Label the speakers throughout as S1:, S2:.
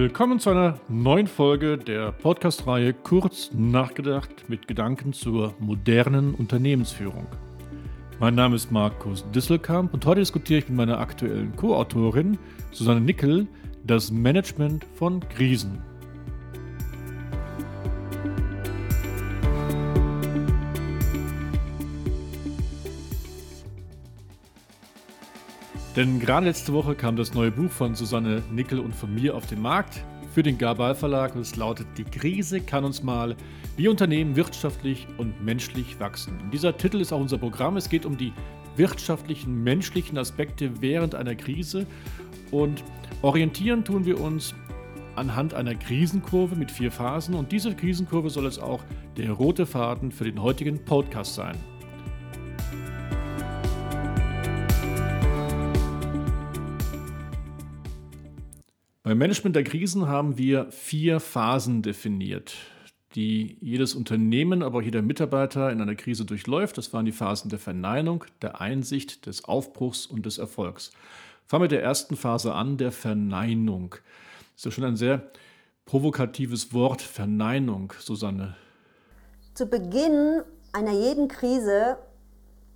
S1: Willkommen zu einer neuen Folge der Podcast-Reihe Kurz nachgedacht mit Gedanken zur modernen Unternehmensführung. Mein Name ist Markus Disselkamp und heute diskutiere ich mit meiner aktuellen Co-Autorin Susanne Nickel das Management von Krisen. Denn gerade letzte Woche kam das neue Buch von Susanne Nickel und von mir auf den Markt für den Gabal Verlag und es lautet Die Krise kann uns mal, wie Unternehmen wirtschaftlich und menschlich wachsen. Und dieser Titel ist auch unser Programm. Es geht um die wirtschaftlichen, menschlichen Aspekte während einer Krise und orientieren tun wir uns anhand einer Krisenkurve mit vier Phasen und diese Krisenkurve soll es auch der rote Faden für den heutigen Podcast sein. Beim Management der Krisen haben wir vier Phasen definiert, die jedes Unternehmen, aber auch jeder Mitarbeiter in einer Krise durchläuft. Das waren die Phasen der Verneinung, der Einsicht, des Aufbruchs und des Erfolgs. Fangen wir mit der ersten Phase an, der Verneinung. Das ist ja schon ein sehr provokatives Wort, Verneinung, Susanne.
S2: Zu Beginn einer jeden Krise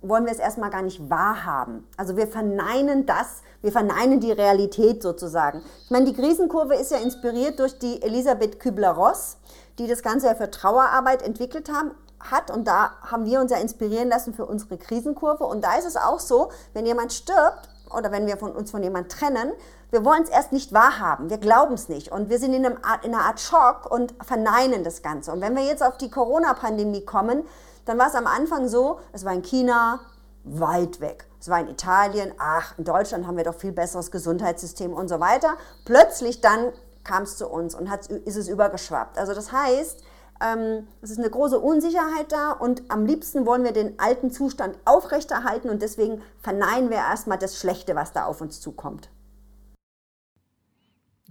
S2: wollen wir es erstmal gar nicht wahrhaben. Also wir verneinen das, wir verneinen die Realität sozusagen. Ich meine, die Krisenkurve ist ja inspiriert durch die Elisabeth Kübler-Ross, die das Ganze ja für Trauerarbeit entwickelt haben, hat. Und da haben wir uns ja inspirieren lassen für unsere Krisenkurve. Und da ist es auch so, wenn jemand stirbt oder wenn wir von uns von jemand trennen, wir wollen es erst nicht wahrhaben, wir glauben es nicht und wir sind in, Art, in einer Art Schock und verneinen das Ganze. Und wenn wir jetzt auf die Corona-Pandemie kommen, dann war es am Anfang so, es war in China weit weg. Es war in Italien, ach, in Deutschland haben wir doch viel besseres Gesundheitssystem und so weiter. Plötzlich dann kam es zu uns und ist es übergeschwappt. Also das heißt, ähm, es ist eine große Unsicherheit da und am liebsten wollen wir den alten Zustand aufrechterhalten und deswegen verneinen wir erstmal das Schlechte, was da auf uns zukommt.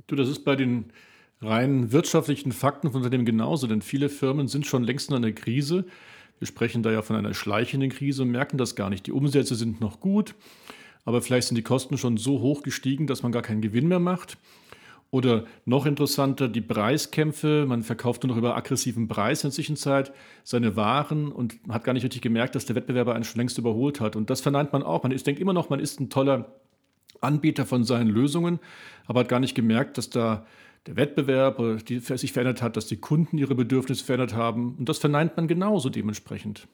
S1: Du, das ist bei den rein wirtschaftlichen Fakten von Unternehmen genauso, denn viele Firmen sind schon längst in einer Krise. Wir sprechen da ja von einer schleichenden Krise und merken das gar nicht. Die Umsätze sind noch gut, aber vielleicht sind die Kosten schon so hoch gestiegen, dass man gar keinen Gewinn mehr macht. Oder noch interessanter, die Preiskämpfe. Man verkauft nur noch über aggressiven Preis in der Zwischenzeit seine Waren und hat gar nicht richtig gemerkt, dass der Wettbewerber einen schon längst überholt hat. Und das verneint man auch. Man ist, denkt immer noch, man ist ein toller Anbieter von seinen Lösungen, aber hat gar nicht gemerkt, dass da der Wettbewerb die sich verändert hat, dass die Kunden ihre Bedürfnisse verändert haben. Und das verneint man genauso dementsprechend.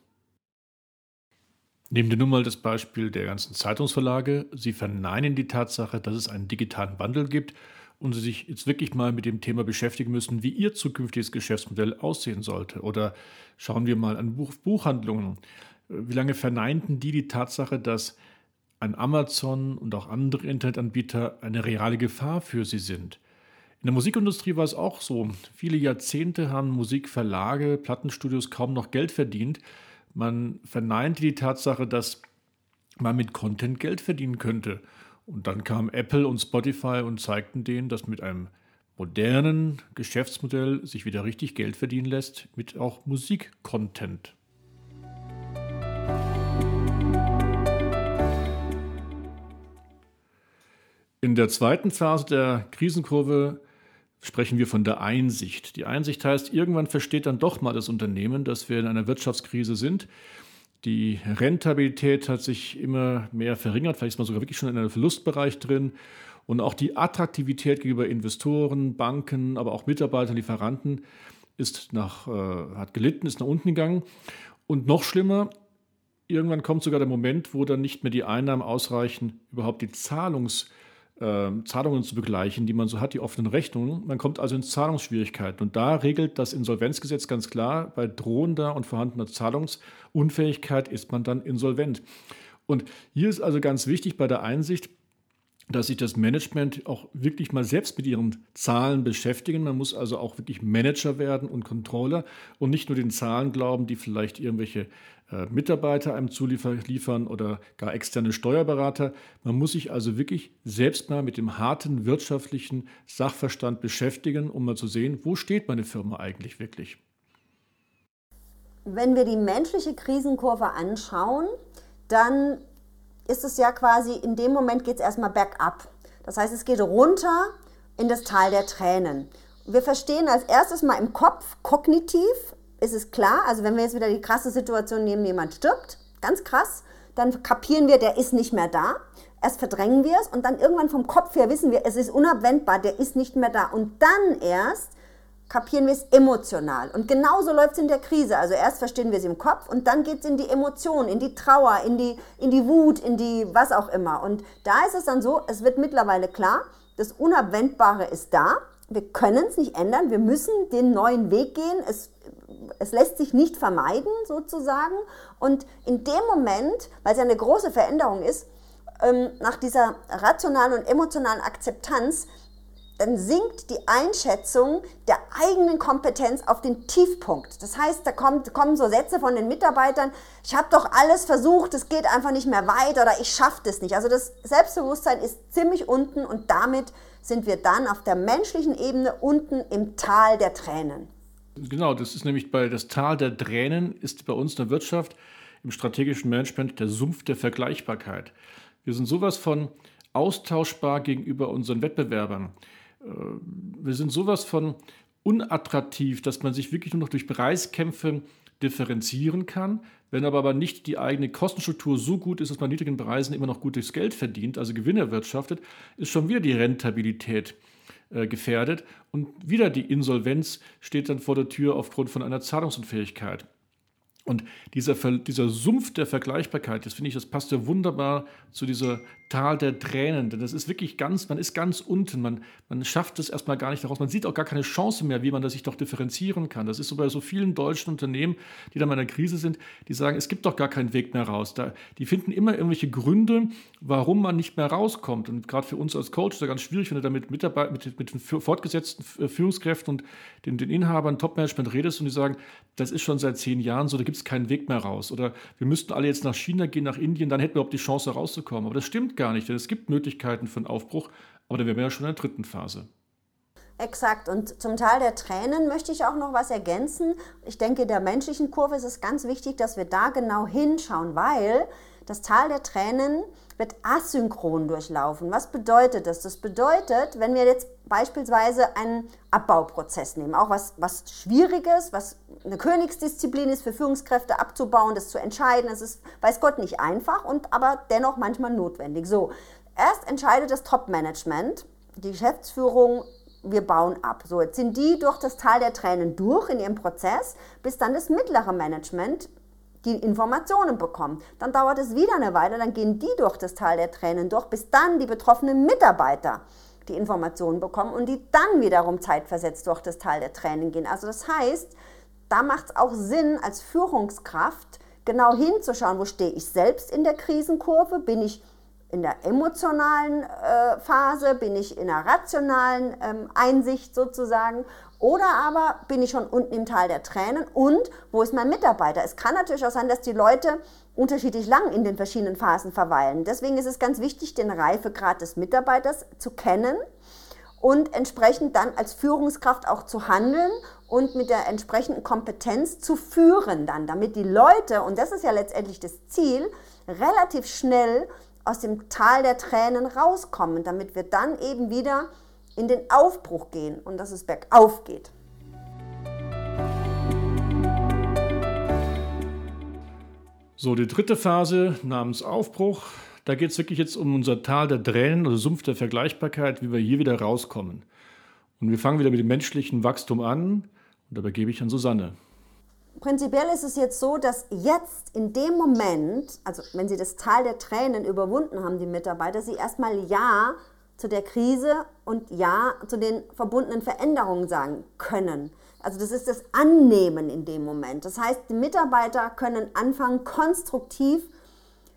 S1: Nehmen wir nun mal das Beispiel der ganzen Zeitungsverlage. Sie verneinen die Tatsache, dass es einen digitalen Wandel gibt und Sie sich jetzt wirklich mal mit dem Thema beschäftigen müssen, wie Ihr zukünftiges Geschäftsmodell aussehen sollte. Oder schauen wir mal an Buch Buchhandlungen. Wie lange verneinten die die Tatsache, dass ein Amazon und auch andere Internetanbieter eine reale Gefahr für sie sind? In der Musikindustrie war es auch so. Viele Jahrzehnte haben Musikverlage, Plattenstudios kaum noch Geld verdient. Man verneinte die Tatsache, dass man mit Content Geld verdienen könnte. Und dann kam Apple und Spotify und zeigten denen, dass mit einem modernen Geschäftsmodell sich wieder richtig Geld verdienen lässt, mit auch Musikcontent. In der zweiten Phase der Krisenkurve sprechen wir von der Einsicht. Die Einsicht heißt, irgendwann versteht dann doch mal das Unternehmen, dass wir in einer Wirtschaftskrise sind. Die Rentabilität hat sich immer mehr verringert, vielleicht ist man sogar wirklich schon in einem Verlustbereich drin. Und auch die Attraktivität gegenüber Investoren, Banken, aber auch Mitarbeitern, Lieferanten ist nach, äh, hat gelitten, ist nach unten gegangen. Und noch schlimmer, irgendwann kommt sogar der Moment, wo dann nicht mehr die Einnahmen ausreichen, überhaupt die Zahlungs- Zahlungen zu begleichen, die man so hat, die offenen Rechnungen. Man kommt also in Zahlungsschwierigkeiten. Und da regelt das Insolvenzgesetz ganz klar, bei drohender und vorhandener Zahlungsunfähigkeit ist man dann insolvent. Und hier ist also ganz wichtig bei der Einsicht, dass sich das Management auch wirklich mal selbst mit ihren Zahlen beschäftigen. Man muss also auch wirklich Manager werden und Controller und nicht nur den Zahlen glauben, die vielleicht irgendwelche äh, Mitarbeiter einem zuliefern oder gar externe Steuerberater. Man muss sich also wirklich selbst mal mit dem harten wirtschaftlichen Sachverstand beschäftigen, um mal zu sehen, wo steht meine Firma eigentlich wirklich.
S2: Wenn wir die menschliche Krisenkurve anschauen, dann ist es ja quasi, in dem Moment geht es erstmal bergab. Das heißt, es geht runter in das Tal der Tränen. Wir verstehen als erstes mal im Kopf, kognitiv ist es klar, also wenn wir jetzt wieder die krasse Situation nehmen, jemand stirbt, ganz krass, dann kapieren wir, der ist nicht mehr da. Erst verdrängen wir es und dann irgendwann vom Kopf her wissen wir, es ist unabwendbar, der ist nicht mehr da. Und dann erst kapieren wir es emotional. Und genauso läuft es in der Krise. Also erst verstehen wir es im Kopf und dann geht es in die Emotionen, in die Trauer, in die, in die Wut, in die was auch immer. Und da ist es dann so, es wird mittlerweile klar, das Unabwendbare ist da. Wir können es nicht ändern. Wir müssen den neuen Weg gehen. Es, es lässt sich nicht vermeiden, sozusagen. Und in dem Moment, weil es ja eine große Veränderung ist, ähm, nach dieser rationalen und emotionalen Akzeptanz, dann sinkt die Einschätzung der eigenen Kompetenz auf den Tiefpunkt. Das heißt, da kommt, kommen so Sätze von den Mitarbeitern, ich habe doch alles versucht, es geht einfach nicht mehr weiter oder ich schaffe das nicht. Also das Selbstbewusstsein ist ziemlich unten und damit sind wir dann auf der menschlichen Ebene unten im Tal der Tränen.
S1: Genau, das ist nämlich bei das Tal der Tränen ist bei uns in der Wirtschaft im strategischen Management der Sumpf der Vergleichbarkeit. Wir sind sowas von austauschbar gegenüber unseren Wettbewerbern. Äh, wir sind sowas von unattraktiv, dass man sich wirklich nur noch durch Preiskämpfe differenzieren kann. Wenn aber, aber nicht die eigene Kostenstruktur so gut ist, dass man niedrigen Preisen immer noch gutes Geld verdient, also Gewinne erwirtschaftet, ist schon wieder die Rentabilität äh, gefährdet und wieder die Insolvenz steht dann vor der Tür aufgrund von einer Zahlungsunfähigkeit. Und dieser, dieser Sumpf der Vergleichbarkeit, das finde ich, das passt ja wunderbar zu dieser Tal der Tränen. Denn das ist wirklich ganz, man ist ganz unten. Man, man schafft es erstmal gar nicht daraus. Man sieht auch gar keine Chance mehr, wie man das sich doch differenzieren kann. Das ist so bei so vielen deutschen Unternehmen, die da mal in der Krise sind, die sagen, es gibt doch gar keinen Weg mehr raus. Da, die finden immer irgendwelche Gründe, warum man nicht mehr rauskommt. Und gerade für uns als Coach ist das ganz schwierig, wenn du da mit, mit, mit den fortgesetzten Führungskräften und den, den Inhabern, Topmanagement redest und die sagen, das ist schon seit zehn Jahren so, da gibt es keinen Weg mehr raus. Oder wir müssten alle jetzt nach China gehen, nach Indien, dann hätten wir überhaupt die Chance rauszukommen. Aber das stimmt gar nicht, denn es gibt Möglichkeiten für einen Aufbruch, aber dann wären wir ja schon in der dritten Phase.
S2: Exakt. Und zum Teil der Tränen möchte ich auch noch was ergänzen. Ich denke, der menschlichen Kurve ist es ganz wichtig, dass wir da genau hinschauen, weil das Tal der Tränen wird asynchron durchlaufen. Was bedeutet das? Das bedeutet, wenn wir jetzt beispielsweise einen Abbauprozess nehmen, auch was, was Schwieriges, was eine Königsdisziplin ist für Führungskräfte abzubauen, das zu entscheiden, das ist, weiß Gott, nicht einfach und aber dennoch manchmal notwendig. So, erst entscheidet das Top-Management, die Geschäftsführung, wir bauen ab. So, jetzt sind die durch das Tal der Tränen durch in ihrem Prozess, bis dann das mittlere Management die Informationen bekommen. Dann dauert es wieder eine Weile, dann gehen die durch das Tal der Tränen durch, bis dann die betroffenen Mitarbeiter die Informationen bekommen und die dann wiederum zeitversetzt durch das Tal der Tränen gehen. Also das heißt, da macht es auch Sinn, als Führungskraft genau hinzuschauen, wo stehe ich selbst in der Krisenkurve, bin ich in der emotionalen äh, Phase, bin ich in der rationalen ähm, Einsicht sozusagen oder aber bin ich schon unten im Tal der Tränen und wo ist mein Mitarbeiter? Es kann natürlich auch sein, dass die Leute unterschiedlich lang in den verschiedenen Phasen verweilen. Deswegen ist es ganz wichtig, den Reifegrad des Mitarbeiters zu kennen und entsprechend dann als Führungskraft auch zu handeln und mit der entsprechenden Kompetenz zu führen dann, damit die Leute, und das ist ja letztendlich das Ziel, relativ schnell aus dem Tal der Tränen rauskommen, damit wir dann eben wieder in den Aufbruch gehen und dass es bergauf geht.
S1: So, die dritte Phase namens Aufbruch, da geht es wirklich jetzt um unser Tal der Tränen, also Sumpf der Vergleichbarkeit, wie wir hier wieder rauskommen. Und wir fangen wieder mit dem menschlichen Wachstum an und dabei gebe ich an Susanne
S2: prinzipiell ist es jetzt so, dass jetzt in dem Moment, also wenn sie das Tal der Tränen überwunden haben, die Mitarbeiter, sie erstmal Ja zu der Krise und Ja zu den verbundenen Veränderungen sagen können. Also das ist das Annehmen in dem Moment. Das heißt, die Mitarbeiter können anfangen, konstruktiv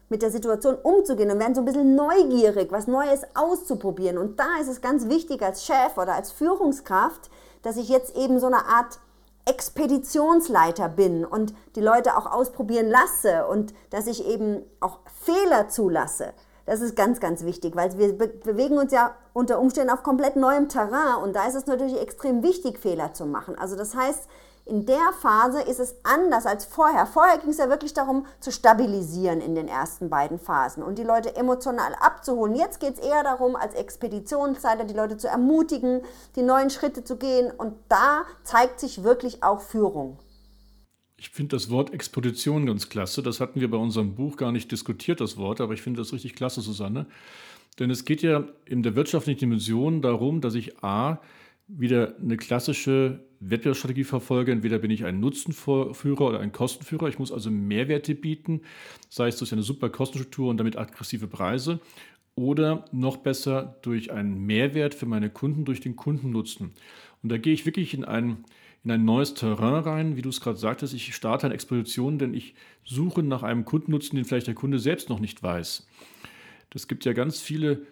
S2: mit der Situation umzugehen und werden so ein bisschen neugierig, was Neues auszuprobieren. Und da ist es ganz wichtig als Chef oder als Führungskraft, dass ich jetzt eben so eine Art Expeditionsleiter bin und die Leute auch ausprobieren lasse und dass ich eben auch Fehler zulasse. Das ist ganz, ganz wichtig, weil wir be bewegen uns ja unter Umständen auf komplett neuem Terrain und da ist es natürlich extrem wichtig, Fehler zu machen. Also das heißt, in der Phase ist es anders als vorher. Vorher ging es ja wirklich darum, zu stabilisieren in den ersten beiden Phasen und die Leute emotional abzuholen. Jetzt geht es eher darum, als Expeditionsleiter die Leute zu ermutigen, die neuen Schritte zu gehen. Und da zeigt sich wirklich auch Führung.
S1: Ich finde das Wort Expedition ganz klasse. Das hatten wir bei unserem Buch gar nicht diskutiert, das Wort, aber ich finde das richtig klasse, Susanne. Denn es geht ja in der wirtschaftlichen Dimension darum, dass ich A, wieder eine klassische Wettbewerbsstrategie verfolge. Entweder bin ich ein Nutzenführer oder ein Kostenführer. Ich muss also Mehrwerte bieten, sei es durch eine super Kostenstruktur und damit aggressive Preise oder noch besser durch einen Mehrwert für meine Kunden, durch den Kundennutzen. Und da gehe ich wirklich in ein, in ein neues Terrain rein, wie du es gerade sagtest. Ich starte eine Exposition, denn ich suche nach einem Kundennutzen, den vielleicht der Kunde selbst noch nicht weiß. Es gibt ja ganz viele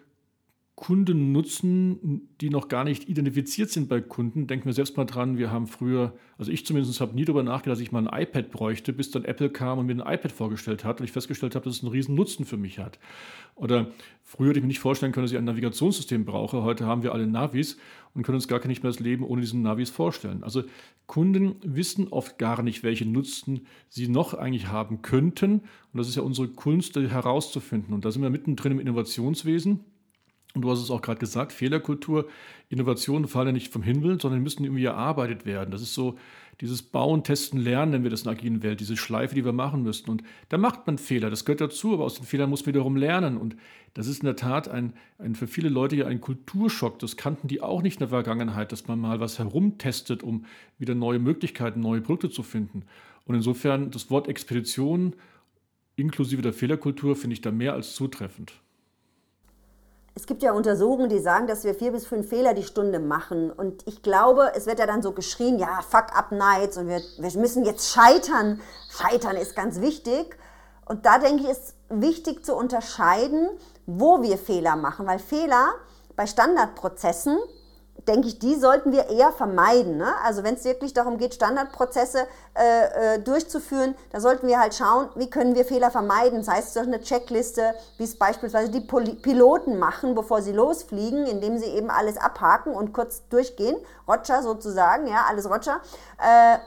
S1: Kunden nutzen, die noch gar nicht identifiziert sind bei Kunden. Denken wir selbst mal dran, wir haben früher, also ich zumindest habe nie darüber nachgedacht, dass ich mal ein iPad bräuchte, bis dann Apple kam und mir ein iPad vorgestellt hat und ich festgestellt habe, dass es einen riesen Nutzen für mich hat. Oder früher hätte ich mir nicht vorstellen können, dass ich ein Navigationssystem brauche. Heute haben wir alle Navis und können uns gar nicht mehr das Leben ohne diesen Navis vorstellen. Also Kunden wissen oft gar nicht, welche Nutzen sie noch eigentlich haben könnten. Und das ist ja unsere Kunst, herauszufinden. Und da sind wir mittendrin im Innovationswesen. Und du hast es auch gerade gesagt, Fehlerkultur, Innovationen fallen ja nicht vom Himmel, sondern müssen irgendwie erarbeitet werden. Das ist so dieses Bauen, Testen, Lernen, nennen wir das in der agilen Welt, diese Schleife, die wir machen müssten. Und da macht man Fehler, das gehört dazu, aber aus den Fehlern muss man wiederum lernen. Und das ist in der Tat ein, ein für viele Leute ja ein Kulturschock. Das kannten die auch nicht in der Vergangenheit, dass man mal was herumtestet, um wieder neue Möglichkeiten, neue Produkte zu finden. Und insofern das Wort Expedition inklusive der Fehlerkultur finde ich da mehr als zutreffend.
S2: Es gibt ja Untersuchungen, die sagen, dass wir vier bis fünf Fehler die Stunde machen. Und ich glaube, es wird ja dann so geschrien, ja, fuck up nights und wir, wir müssen jetzt scheitern. Scheitern ist ganz wichtig. Und da denke ich, ist wichtig zu unterscheiden, wo wir Fehler machen. Weil Fehler bei Standardprozessen denke ich, die sollten wir eher vermeiden. Ne? Also wenn es wirklich darum geht, Standardprozesse äh, äh, durchzuführen, da sollten wir halt schauen, wie können wir Fehler vermeiden. Sei es durch eine Checkliste, wie es beispielsweise die Piloten machen, bevor sie losfliegen, indem sie eben alles abhaken und kurz durchgehen. Roger sozusagen, ja, alles Roger. Äh,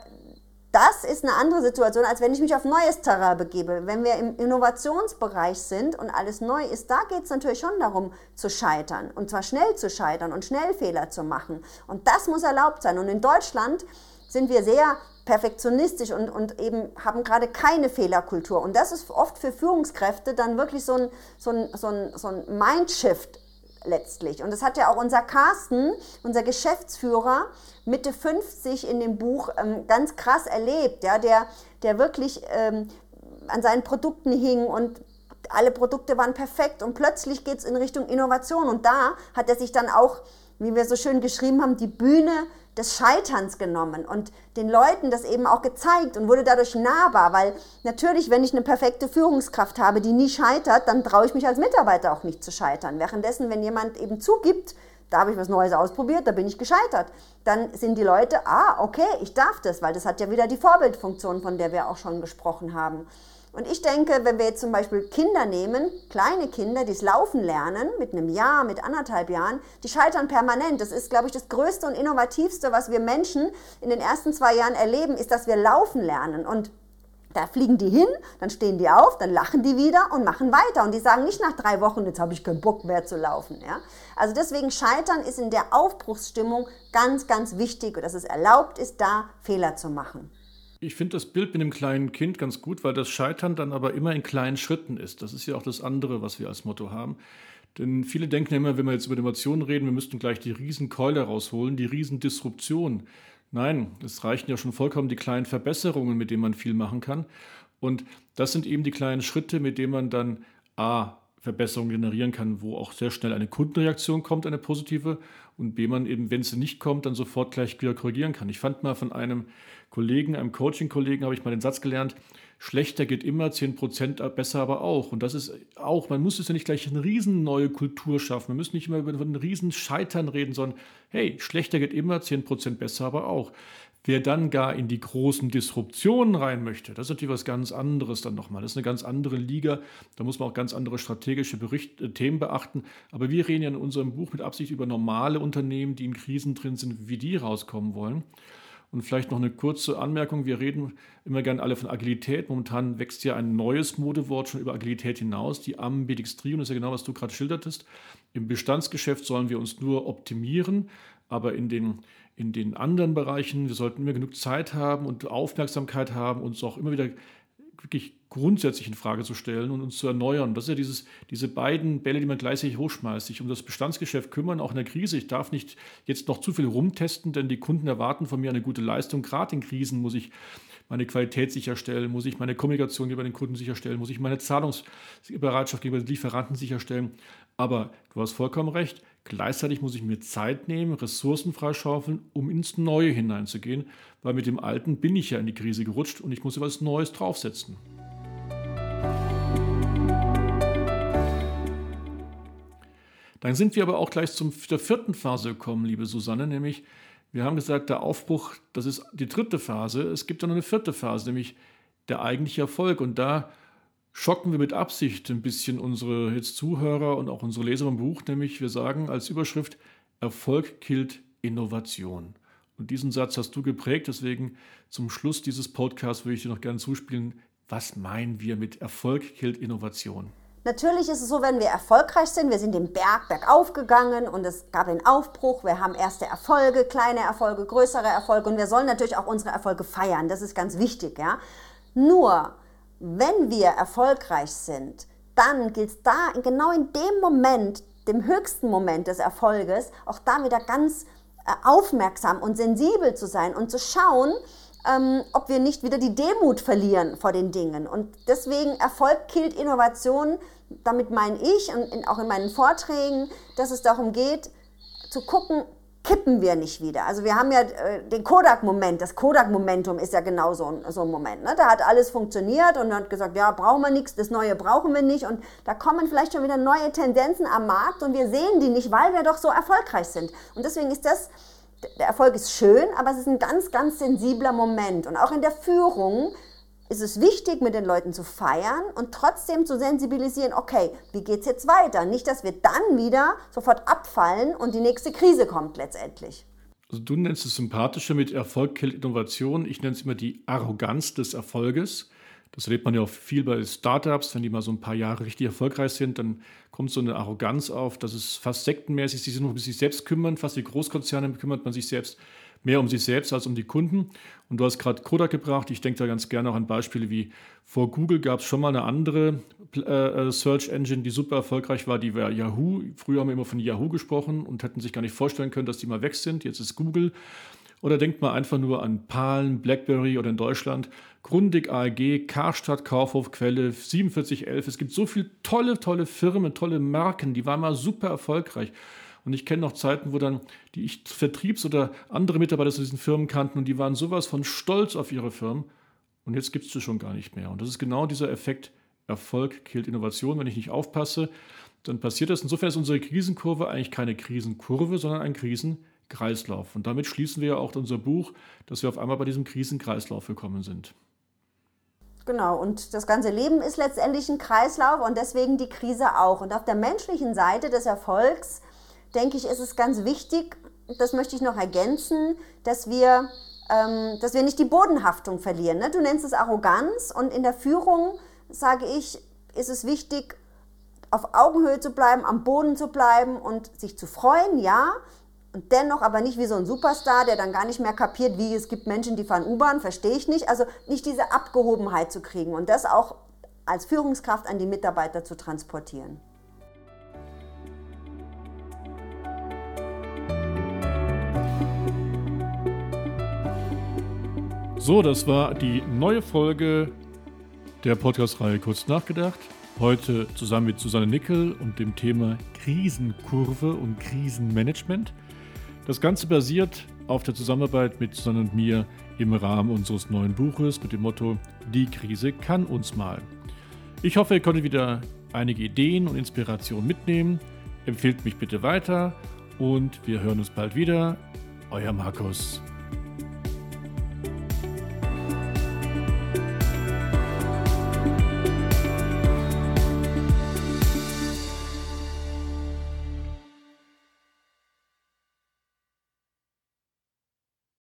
S2: das ist eine andere Situation, als wenn ich mich auf neues Terrain begebe. Wenn wir im Innovationsbereich sind und alles neu ist, da geht es natürlich schon darum zu scheitern. Und zwar schnell zu scheitern und schnell Fehler zu machen. Und das muss erlaubt sein. Und in Deutschland sind wir sehr perfektionistisch und, und eben haben gerade keine Fehlerkultur. Und das ist oft für Führungskräfte dann wirklich so ein, so ein, so ein, so ein Mindshift letztlich. Und das hat ja auch unser Carsten, unser Geschäftsführer, Mitte 50 in dem Buch ähm, ganz krass erlebt, ja, der, der wirklich ähm, an seinen Produkten hing und alle Produkte waren perfekt und plötzlich geht es in Richtung Innovation und da hat er sich dann auch, wie wir so schön geschrieben haben, die Bühne des Scheiterns genommen und den Leuten das eben auch gezeigt und wurde dadurch nahbar, weil natürlich, wenn ich eine perfekte Führungskraft habe, die nie scheitert, dann traue ich mich als Mitarbeiter auch nicht zu scheitern. Währenddessen, wenn jemand eben zugibt, da habe ich was Neues ausprobiert, da bin ich gescheitert, dann sind die Leute, ah, okay, ich darf das, weil das hat ja wieder die Vorbildfunktion, von der wir auch schon gesprochen haben. Und ich denke, wenn wir jetzt zum Beispiel Kinder nehmen, kleine Kinder, die es laufen lernen, mit einem Jahr, mit anderthalb Jahren, die scheitern permanent. Das ist, glaube ich, das Größte und Innovativste, was wir Menschen in den ersten zwei Jahren erleben, ist, dass wir laufen lernen. Und da fliegen die hin, dann stehen die auf, dann lachen die wieder und machen weiter. Und die sagen nicht nach drei Wochen, jetzt habe ich keinen Bock mehr zu laufen. Ja? Also deswegen Scheitern ist in der Aufbruchsstimmung ganz, ganz wichtig, dass es erlaubt ist, da Fehler zu machen.
S1: Ich finde das Bild mit dem kleinen Kind ganz gut, weil das Scheitern dann aber immer in kleinen Schritten ist. Das ist ja auch das andere, was wir als Motto haben. Denn viele denken ja immer, wenn wir jetzt über Innovation reden, wir müssten gleich die Riesenkeule rausholen, die Riesendisruption. Nein, es reichen ja schon vollkommen die kleinen Verbesserungen, mit denen man viel machen kann. Und das sind eben die kleinen Schritte, mit denen man dann A, Verbesserungen generieren kann, wo auch sehr schnell eine Kundenreaktion kommt, eine positive, und B, man eben, wenn sie nicht kommt, dann sofort gleich wieder korrigieren kann. Ich fand mal von einem Kollegen, einem Coaching-Kollegen, habe ich mal den Satz gelernt, schlechter geht immer, 10% besser aber auch. Und das ist auch, man muss es ja nicht gleich eine riesen neue Kultur schaffen. Wir müssen nicht immer über ein riesen Scheitern reden, sondern hey, schlechter geht immer, 10% besser aber auch. Wer dann gar in die großen Disruptionen rein möchte, das ist natürlich was ganz anderes dann nochmal. Das ist eine ganz andere Liga. Da muss man auch ganz andere strategische Bericht, äh, Themen beachten. Aber wir reden ja in unserem Buch mit Absicht über normale Unternehmen, die in Krisen drin sind, wie die rauskommen wollen. Und vielleicht noch eine kurze Anmerkung. Wir reden immer gerne alle von Agilität. Momentan wächst ja ein neues Modewort schon über Agilität hinaus, die Ambidextrie. Und das ist ja genau, was du gerade schildertest. Im Bestandsgeschäft sollen wir uns nur optimieren, aber in den in den anderen Bereichen. Wir sollten immer genug Zeit haben und Aufmerksamkeit haben, uns auch immer wieder wirklich grundsätzlich in Frage zu stellen und uns zu erneuern. Das ist ja dieses, diese beiden Bälle, die man gleichzeitig hochschmeißt. Sich um das Bestandsgeschäft kümmern, auch in der Krise. Ich darf nicht jetzt noch zu viel rumtesten, denn die Kunden erwarten von mir eine gute Leistung. Gerade in Krisen muss ich meine Qualität sicherstellen, muss ich meine Kommunikation gegenüber den Kunden sicherstellen, muss ich meine Zahlungsbereitschaft gegenüber den Lieferanten sicherstellen. Aber du hast vollkommen recht, Gleichzeitig muss ich mir Zeit nehmen, Ressourcen freischaufeln, um ins Neue hineinzugehen, weil mit dem Alten bin ich ja in die Krise gerutscht und ich muss etwas Neues draufsetzen. Dann sind wir aber auch gleich zum, der vierten Phase gekommen, liebe Susanne, nämlich wir haben gesagt, der Aufbruch, das ist die dritte Phase. Es gibt dann noch eine vierte Phase, nämlich der eigentliche Erfolg. Und da schocken wir mit Absicht ein bisschen unsere jetzt Zuhörer und auch unsere Leser im Buch, nämlich wir sagen als Überschrift, Erfolg killt Innovation. Und diesen Satz hast du geprägt, deswegen zum Schluss dieses Podcasts würde ich dir noch gerne zuspielen, was meinen wir mit Erfolg killt Innovation?
S2: Natürlich ist es so, wenn wir erfolgreich sind, wir sind den Berg bergauf gegangen und es gab einen Aufbruch, wir haben erste Erfolge, kleine Erfolge, größere Erfolge und wir sollen natürlich auch unsere Erfolge feiern, das ist ganz wichtig, ja. Nur wenn wir erfolgreich sind, dann gilt es da genau in dem Moment, dem höchsten Moment des Erfolges, auch da wieder ganz äh, aufmerksam und sensibel zu sein und zu schauen, ähm, ob wir nicht wieder die Demut verlieren vor den Dingen. Und deswegen Erfolg killt Innovation. Damit meine ich und in, auch in meinen Vorträgen, dass es darum geht, zu gucken, kippen wir nicht wieder. Also wir haben ja äh, den Kodak-Moment, das Kodak-Momentum ist ja genau so ein, so ein Moment. Ne? Da hat alles funktioniert und hat gesagt, ja, brauchen wir nichts, das Neue brauchen wir nicht. Und da kommen vielleicht schon wieder neue Tendenzen am Markt und wir sehen die nicht, weil wir doch so erfolgreich sind. Und deswegen ist das, der Erfolg ist schön, aber es ist ein ganz, ganz sensibler Moment. Und auch in der Führung ist es wichtig, mit den Leuten zu feiern und trotzdem zu sensibilisieren, okay, wie geht es jetzt weiter? Nicht, dass wir dann wieder sofort abfallen und die nächste Krise kommt letztendlich.
S1: Also du nennst es sympathischer mit Erfolg killt Innovation. Ich nenne es immer die Arroganz des Erfolges. Das erlebt man ja auch viel bei Startups, wenn die mal so ein paar Jahre richtig erfolgreich sind, dann kommt so eine Arroganz auf, dass es fast sektenmäßig, sie sich nur um sich selbst kümmern, fast wie Großkonzerne kümmert man sich selbst mehr um sich selbst als um die Kunden. Und du hast gerade Kodak gebracht. Ich denke da ganz gerne auch an Beispiele wie vor Google gab es schon mal eine andere äh, Search Engine, die super erfolgreich war, die war Yahoo. Früher haben wir immer von Yahoo gesprochen und hätten sich gar nicht vorstellen können, dass die mal weg sind. Jetzt ist Google. Oder denkt mal einfach nur an Palm, BlackBerry oder in Deutschland Grundig AG, Karstadt, Kaufhof, Quelle, 4711. Es gibt so viele tolle, tolle Firmen, tolle Marken, die waren mal super erfolgreich. Und ich kenne noch Zeiten, wo dann die ich Vertriebs- oder andere Mitarbeiter zu diesen Firmen kannten und die waren sowas von stolz auf ihre Firmen. Und jetzt gibt es sie schon gar nicht mehr. Und das ist genau dieser Effekt, Erfolg killt Innovation. Wenn ich nicht aufpasse, dann passiert das. Insofern ist unsere Krisenkurve eigentlich keine Krisenkurve, sondern ein Krisenkreislauf. Und damit schließen wir ja auch unser Buch, dass wir auf einmal bei diesem Krisenkreislauf gekommen sind.
S2: Genau, und das ganze Leben ist letztendlich ein Kreislauf und deswegen die Krise auch. Und auf der menschlichen Seite des Erfolgs denke ich, ist es ganz wichtig, das möchte ich noch ergänzen, dass wir, ähm, dass wir nicht die Bodenhaftung verlieren. Ne? Du nennst es Arroganz und in der Führung, sage ich, ist es wichtig, auf Augenhöhe zu bleiben, am Boden zu bleiben und sich zu freuen, ja, und dennoch aber nicht wie so ein Superstar, der dann gar nicht mehr kapiert, wie es gibt Menschen, die fahren U-Bahn, verstehe ich nicht. Also nicht diese Abgehobenheit zu kriegen und das auch als Führungskraft an die Mitarbeiter zu transportieren.
S1: So, das war die neue Folge der Podcast-Reihe Kurz nachgedacht. Heute zusammen mit Susanne Nickel und dem Thema Krisenkurve und Krisenmanagement. Das Ganze basiert auf der Zusammenarbeit mit Susanne und mir im Rahmen unseres neuen Buches mit dem Motto Die Krise kann uns mal. Ich hoffe, ihr konntet wieder einige Ideen und Inspirationen mitnehmen. Empfehlt mich bitte weiter und wir hören uns bald wieder. Euer Markus.